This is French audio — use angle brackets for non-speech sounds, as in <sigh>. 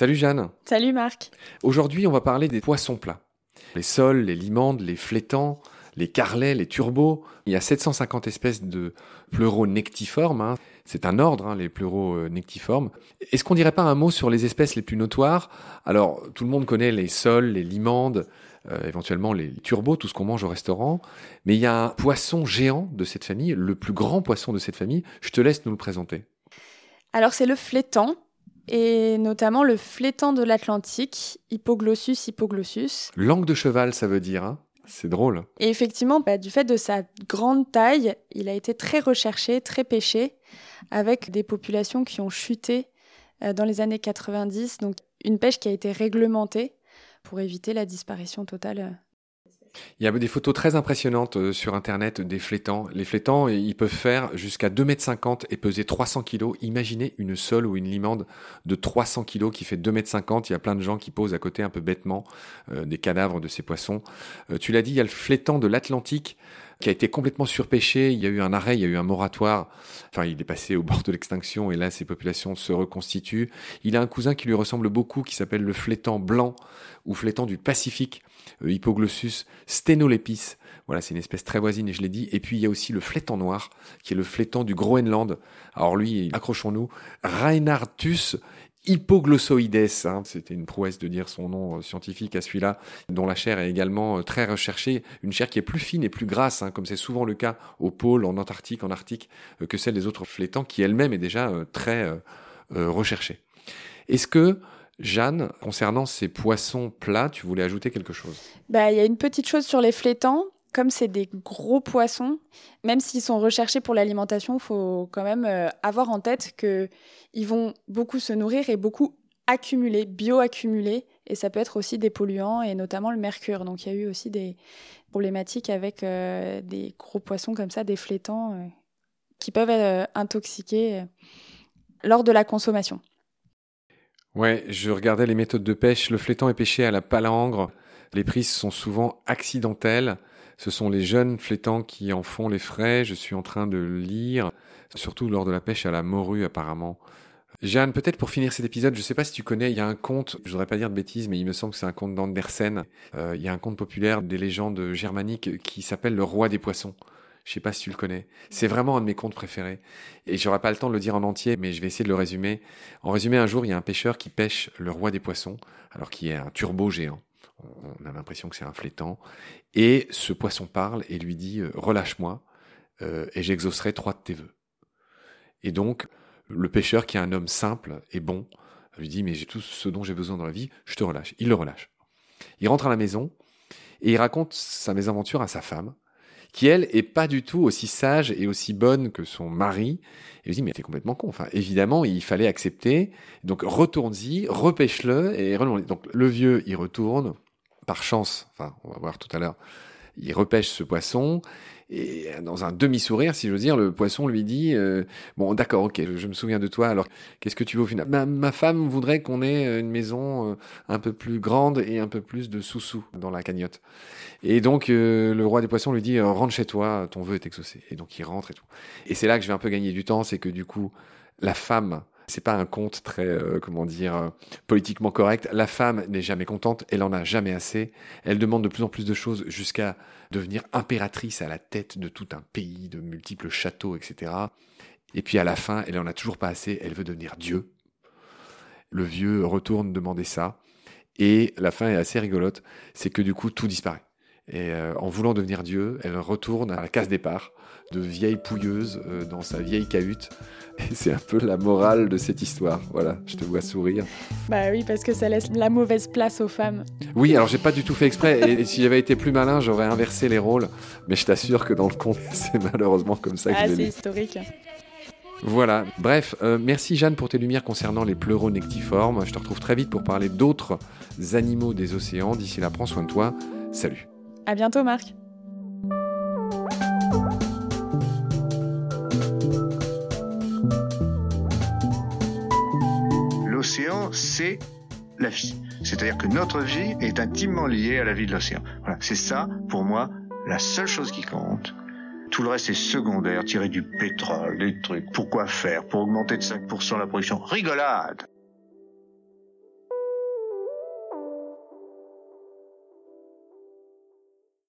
Salut Jeanne. Salut Marc. Aujourd'hui, on va parler des poissons plats. Les sols, les limandes, les flétans, les carlets, les turbos. Il y a 750 espèces de pleuronectiformes. Hein. C'est un ordre, hein, les pleuronectiformes. Est-ce qu'on dirait pas un mot sur les espèces les plus notoires? Alors, tout le monde connaît les sols, les limandes, euh, éventuellement les turbos, tout ce qu'on mange au restaurant. Mais il y a un poisson géant de cette famille, le plus grand poisson de cette famille. Je te laisse nous le présenter. Alors, c'est le flétan et notamment le flétan de l'Atlantique, Hippoglossus hippoglossus. Langue de cheval, ça veut dire. Hein c'est drôle. Et effectivement, bah, du fait de sa grande taille, il a été très recherché, très pêché, avec des populations qui ont chuté euh, dans les années 90. Donc une pêche qui a été réglementée pour éviter la disparition totale euh, il y a des photos très impressionnantes euh, sur Internet des flétans. Les flétans, ils peuvent faire jusqu'à 2,50 m et peser 300 kg. Imaginez une sole ou une limande de 300 kg qui fait 2,50 m. Il y a plein de gens qui posent à côté un peu bêtement euh, des cadavres de ces poissons. Euh, tu l'as dit, il y a le flétan de l'Atlantique qui a été complètement surpêché. Il y a eu un arrêt, il y a eu un moratoire. Enfin, il est passé au bord de l'extinction et là, ces populations se reconstituent. Il a un cousin qui lui ressemble beaucoup, qui s'appelle le flétan blanc ou flétan du Pacifique, euh, Hippoglossus stenolepis. Voilà, c'est une espèce très voisine et je l'ai dit. Et puis il y a aussi le flétan noir, qui est le flétan du Groenland. Alors lui, accrochons-nous, Reinhardtus hypoglossoides, hein, c'était une prouesse de dire son nom euh, scientifique à celui-là, dont la chair est également euh, très recherchée, une chair qui est plus fine et plus grasse, hein, comme c'est souvent le cas au pôle, en Antarctique, en Arctique, que celle des autres flétans, qui elle-même est déjà très recherchée. Est-ce que Jeanne, concernant ces poissons plats, tu voulais ajouter quelque chose? Bah, Il y a une petite chose sur les flétans. Comme c'est des gros poissons, même s'ils sont recherchés pour l'alimentation, il faut quand même euh, avoir en tête qu'ils vont beaucoup se nourrir et beaucoup accumuler, bioaccumuler. Et ça peut être aussi des polluants et notamment le mercure. Donc il y a eu aussi des problématiques avec euh, des gros poissons comme ça, des flétans, euh, qui peuvent intoxiquer lors de la consommation. Ouais, je regardais les méthodes de pêche. Le flétan est pêché à la palangre. Les prises sont souvent accidentelles. Ce sont les jeunes flétans qui en font les frais. Je suis en train de lire, surtout lors de la pêche à la morue apparemment. Jeanne, peut-être pour finir cet épisode, je ne sais pas si tu connais, il y a un conte, je voudrais pas dire de bêtises, mais il me semble que c'est un conte d'Andersen. Euh, il y a un conte populaire des légendes germaniques qui s'appelle Le Roi des Poissons. Je sais pas si tu le connais. C'est vraiment un de mes contes préférés. Et j'aurai pas le temps de le dire en entier, mais je vais essayer de le résumer. En résumé, un jour, il y a un pêcheur qui pêche le roi des poissons, alors qu'il est un turbo géant. On a l'impression que c'est un flétan. Et ce poisson parle et lui dit euh, Relâche-moi, euh, et j'exaucerai trois de tes vœux. Et donc, le pêcheur, qui est un homme simple et bon, lui dit Mais j'ai tout ce dont j'ai besoin dans la vie, je te relâche. Il le relâche. Il rentre à la maison et il raconte sa mésaventure à sa femme qui elle est pas du tout aussi sage et aussi bonne que son mari. Et je dis mais t'es complètement con. Enfin évidemment il fallait accepter. Donc retourne-y, repêche-le et donc le vieux il retourne par chance. Enfin on va voir tout à l'heure. Il repêche ce poisson et dans un demi-sourire, si j'ose dire, le poisson lui dit euh, Bon, d'accord, ok, je, me souviens de toi, alors qu'est-ce que tu veux au final? Ma, femme voudrait qu'on ait euh, une maison euh, un peu plus grande et un peu plus de sous-sous dans la cagnotte. Et donc, le roi des poissons lui dit Rentre chez toi, ton vœu est exaucé. Et donc, il rentre et tout. Et c'est là que je vais un peu gagner du temps, c'est que du coup, la femme c'est pas un conte très, comment dire, politiquement correct. La femme n'est jamais contente, elle en a jamais assez. Elle demande de plus en plus de choses jusqu'à devenir impératrice à la tête de tout un pays, de multiples châteaux, etc. Et puis à la fin, elle en a toujours pas assez, elle veut devenir Dieu. Le vieux retourne demander ça. Et la fin est assez rigolote, c'est que du coup tout disparaît. Et euh, en voulant devenir Dieu, elle retourne à la case départ de vieille pouilleuse euh, dans sa vieille cahute. Et <laughs> c'est un peu la morale de cette histoire. Voilà, je te vois sourire. Bah oui, parce que ça laisse la mauvaise place aux femmes. Oui, alors j'ai pas du tout fait exprès. Et, si j'avais été plus malin, j'aurais inversé les rôles. Mais je t'assure que dans le conte, <laughs> c'est malheureusement comme ça que ah, je c'est historique. Voilà, bref, euh, merci Jeanne pour tes lumières concernant les pleuronectiformes. Je te retrouve très vite pour parler d'autres animaux des océans. D'ici là, prends soin de toi. Salut. À bientôt Marc. L'océan, c'est la vie. C'est-à-dire que notre vie est intimement liée à la vie de l'océan. Voilà, c'est ça, pour moi, la seule chose qui compte. Tout le reste est secondaire, tirer du pétrole, des trucs. Pourquoi faire? Pour augmenter de 5% la production Rigolade